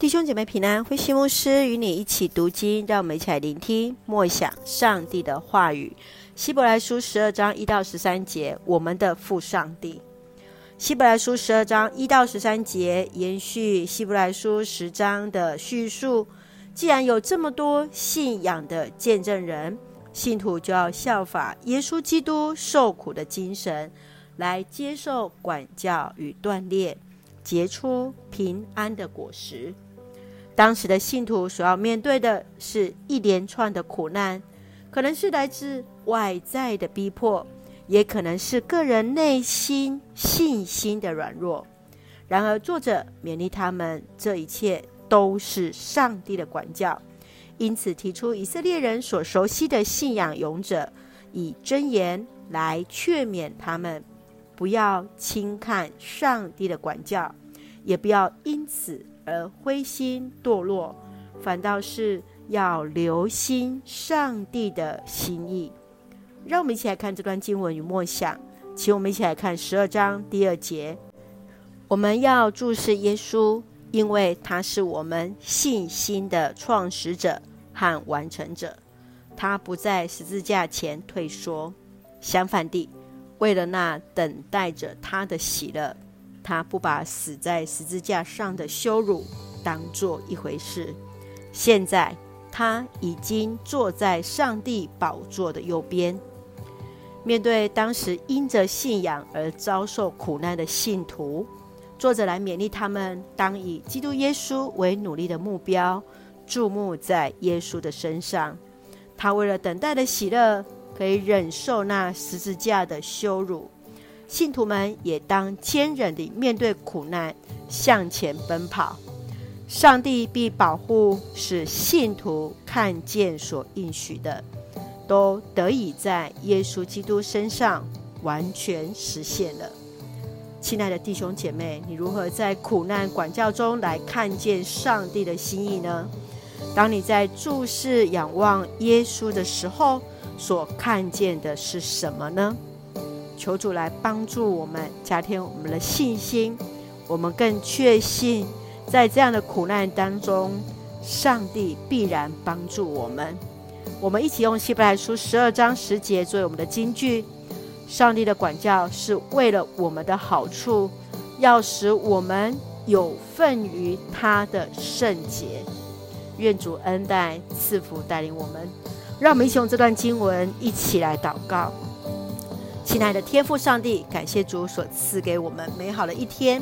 弟兄姐妹平安，慧馨牧师与你一起读经，让我们一起来聆听默想上帝的话语。希伯来书十二章一到十三节，我们的父上帝。希伯来书十二章一到十三节延续希伯来书十章的叙述。既然有这么多信仰的见证人，信徒就要效法耶稣基督受苦的精神，来接受管教与锻炼，结出平安的果实。当时的信徒所要面对的是一连串的苦难，可能是来自外在的逼迫，也可能是个人内心信心的软弱。然而，作者勉励他们，这一切都是上帝的管教，因此提出以色列人所熟悉的信仰勇者，以箴言来劝勉他们，不要轻看上帝的管教，也不要因此。而灰心堕落，反倒是要留心上帝的心意。让我们一起来看这段经文与默想，请我们一起来看十二章第二节。我们要注视耶稣，因为他是我们信心的创始者和完成者。他不在十字架前退缩，相反地，为了那等待着他的喜乐。他不把死在十字架上的羞辱当做一回事。现在他已经坐在上帝宝座的右边。面对当时因着信仰而遭受苦难的信徒，作者来勉励他们，当以基督耶稣为努力的目标，注目在耶稣的身上。他为了等待的喜乐，可以忍受那十字架的羞辱。信徒们也当坚忍地面对苦难，向前奔跑。上帝必保护，使信徒看见所应许的，都得以在耶稣基督身上完全实现了。亲爱的弟兄姐妹，你如何在苦难管教中来看见上帝的心意呢？当你在注视仰望耶稣的时候，所看见的是什么呢？求主来帮助我们，加添我们的信心。我们更确信，在这样的苦难当中，上帝必然帮助我们。我们一起用希伯来书十二章十节作为我们的金句：上帝的管教是为了我们的好处，要使我们有份于他的圣洁。愿主恩待赐福带领我们。让我们一起用这段经文一起来祷告。亲爱的天父上帝，感谢主所赐给我们美好的一天，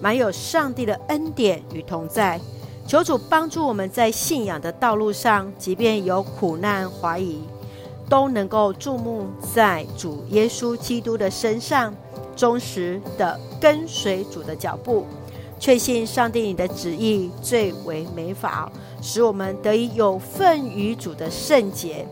满有上帝的恩典与同在。求主帮助我们在信仰的道路上，即便有苦难怀疑，都能够注目在主耶稣基督的身上，忠实的跟随主的脚步，确信上帝你的旨意最为美好，使我们得以有份于主的圣洁。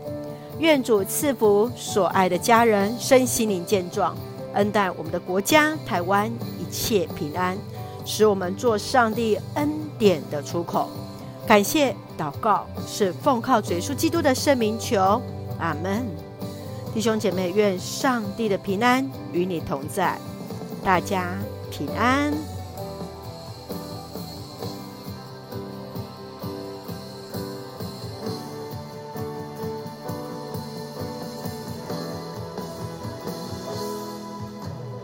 愿主赐福所爱的家人身心灵健壮，恩待我们的国家台湾一切平安，使我们做上帝恩典的出口。感谢祷告是奉靠主耶稣基督的圣名求，阿门。弟兄姐妹，愿上帝的平安与你同在，大家平安。